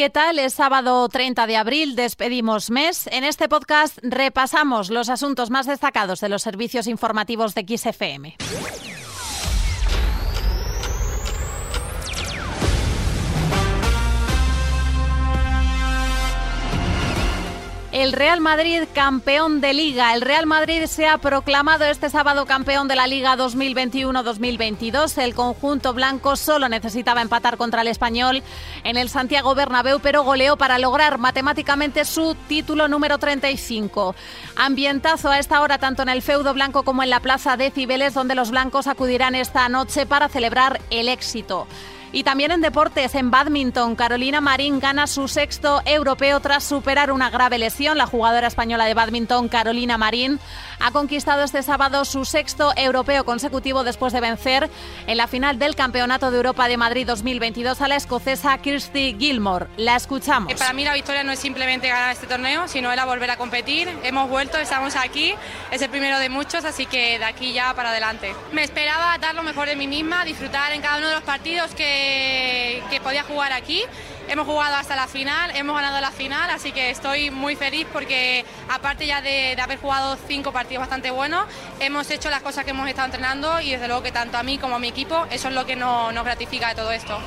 ¿Qué tal? Es sábado 30 de abril, despedimos mes. En este podcast repasamos los asuntos más destacados de los servicios informativos de XFM. El Real Madrid campeón de liga. El Real Madrid se ha proclamado este sábado campeón de la liga 2021-2022. El conjunto blanco solo necesitaba empatar contra el español en el Santiago Bernabéu, pero goleó para lograr matemáticamente su título número 35. Ambientazo a esta hora tanto en el feudo blanco como en la plaza de Cibeles, donde los blancos acudirán esta noche para celebrar el éxito. Y también en deportes, en badminton, Carolina Marín gana su sexto europeo tras superar una grave lesión. La jugadora española de badminton, Carolina Marín, ha conquistado este sábado su sexto europeo consecutivo después de vencer en la final del Campeonato de Europa de Madrid 2022 a la escocesa Kirsty Gilmore. La escuchamos. Para mí la victoria no es simplemente ganar este torneo, sino era volver a competir. Hemos vuelto, estamos aquí, es el primero de muchos, así que de aquí ya para adelante. Me esperaba dar lo mejor de mí misma, disfrutar en cada uno de los partidos que que, podía jugar aquí. Hemos jugado hasta la final, hemos ganado la final, así que estoy muy feliz porque aparte ya de, haber jugado cinco partidos bastante buenos, hemos hecho las cosas que hemos estado entrenando y desde luego que tanto a mí como a mi equipo, eso es lo que nos gratifica de todo esto.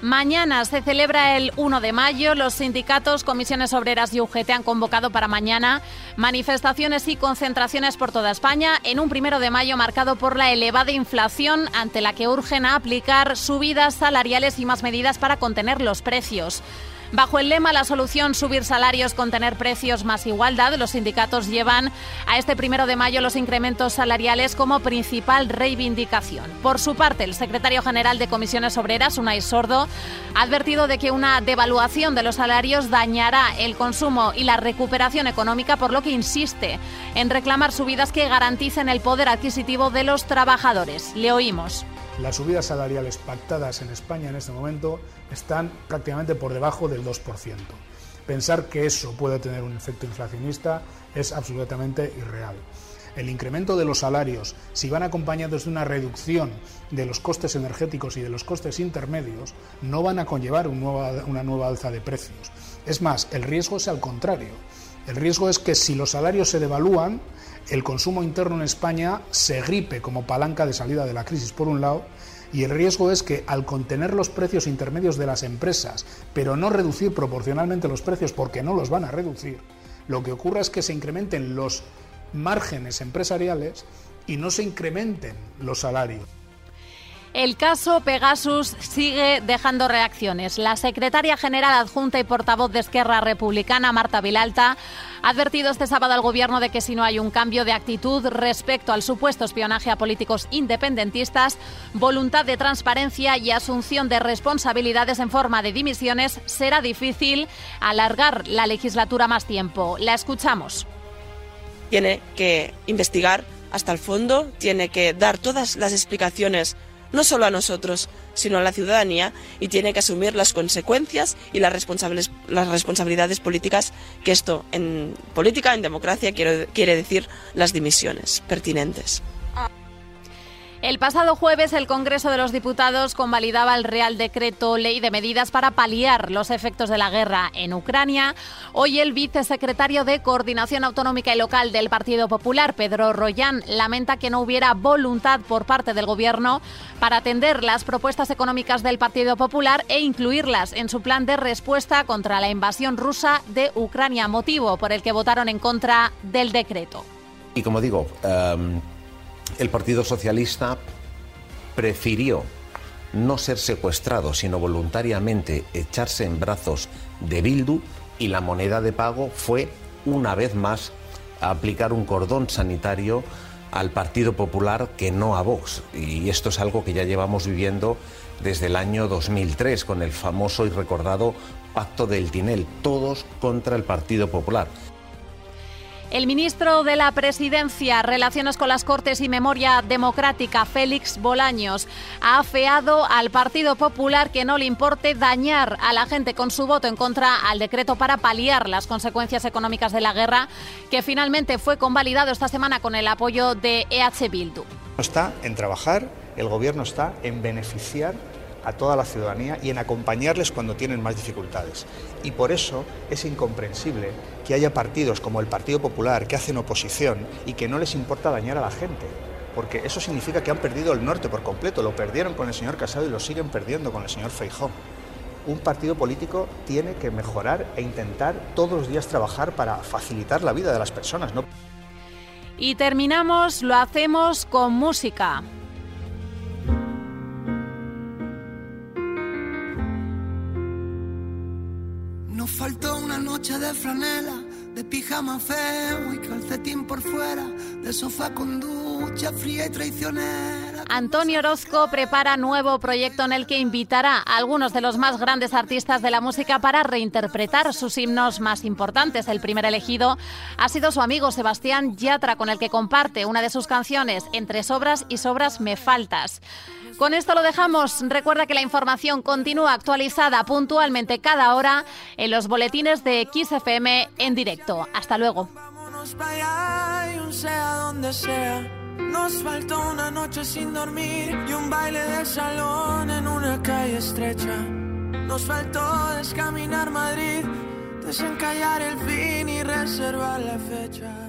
Mañana se celebra el 1 de mayo. Los sindicatos, comisiones obreras y UGT han convocado para mañana manifestaciones y concentraciones por toda España en un primero de mayo marcado por la elevada inflación ante la que urgen a aplicar subidas salariales y más medidas para contener los precios. Bajo el lema La solución, subir salarios, contener precios más igualdad, los sindicatos llevan a este primero de mayo los incrementos salariales como principal reivindicación. Por su parte, el secretario general de Comisiones Obreras, Unai Sordo, ha advertido de que una devaluación de los salarios dañará el consumo y la recuperación económica, por lo que insiste en reclamar subidas que garanticen el poder adquisitivo de los trabajadores. Le oímos. Las subidas salariales pactadas en España en este momento están prácticamente por debajo del 2%. Pensar que eso puede tener un efecto inflacionista es absolutamente irreal. El incremento de los salarios, si van acompañados de una reducción de los costes energéticos y de los costes intermedios, no van a conllevar una nueva alza de precios. Es más, el riesgo es al contrario. El riesgo es que si los salarios se devalúan, el consumo interno en España se gripe como palanca de salida de la crisis por un lado y el riesgo es que al contener los precios intermedios de las empresas, pero no reducir proporcionalmente los precios porque no los van a reducir, lo que ocurra es que se incrementen los márgenes empresariales y no se incrementen los salarios. El caso Pegasus sigue dejando reacciones. La secretaria general adjunta y portavoz de Esquerra Republicana, Marta Vilalta, ha advertido este sábado al Gobierno de que si no hay un cambio de actitud respecto al supuesto espionaje a políticos independentistas, voluntad de transparencia y asunción de responsabilidades en forma de dimisiones, será difícil alargar la legislatura más tiempo. La escuchamos. Tiene que investigar hasta el fondo, tiene que dar todas las explicaciones no solo a nosotros, sino a la ciudadanía, y tiene que asumir las consecuencias y las, las responsabilidades políticas que esto en política, en democracia, quiere decir las dimisiones pertinentes. El pasado jueves el Congreso de los Diputados convalidaba el Real Decreto Ley de Medidas para paliar los efectos de la guerra en Ucrania. Hoy el vicesecretario de Coordinación Autonómica y Local del Partido Popular, Pedro Royán, lamenta que no hubiera voluntad por parte del Gobierno para atender las propuestas económicas del Partido Popular e incluirlas en su plan de respuesta contra la invasión rusa de Ucrania, motivo por el que votaron en contra del decreto. Y como digo, em, el Partido Socialista prefirió no ser secuestrado, sino voluntariamente echarse en brazos de Bildu y la moneda de pago fue, una vez más, aplicar un cordón sanitario al Partido Popular que no a Vox. Y esto es algo que ya llevamos viviendo desde el año 2003 con el famoso y recordado Pacto del Tinel, todos contra el Partido Popular. El ministro de la Presidencia, Relaciones con las Cortes y Memoria Democrática, Félix Bolaños, ha afeado al Partido Popular que no le importe dañar a la gente con su voto en contra al decreto para paliar las consecuencias económicas de la guerra, que finalmente fue convalidado esta semana con el apoyo de EH Bildu. Está en trabajar, el Gobierno está en beneficiar a toda la ciudadanía y en acompañarles cuando tienen más dificultades. Y por eso es incomprensible que haya partidos como el Partido Popular que hacen oposición y que no les importa dañar a la gente. Porque eso significa que han perdido el norte por completo. Lo perdieron con el señor Casado y lo siguen perdiendo con el señor Feijó. Un partido político tiene que mejorar e intentar todos los días trabajar para facilitar la vida de las personas. ¿no? Y terminamos, lo hacemos con música. Faltó una noche de franela, de pijama feo y calcetín por fuera, de sofá con ducha fría y traicionera. Antonio Orozco prepara nuevo proyecto en el que invitará a algunos de los más grandes artistas de la música para reinterpretar sus himnos más importantes. El primer elegido ha sido su amigo Sebastián Yatra, con el que comparte una de sus canciones, Entre sobras y sobras me faltas. Con esto lo dejamos. Recuerda que la información continúa actualizada puntualmente cada hora en los boletines de XFM en directo. Hasta luego. Vámonos para allá y un sea donde sea. Nos faltó una noche sin dormir y un baile de salón en una calle estrecha. Nos faltó descaminar Madrid, desencallar el fin y reservar la fecha.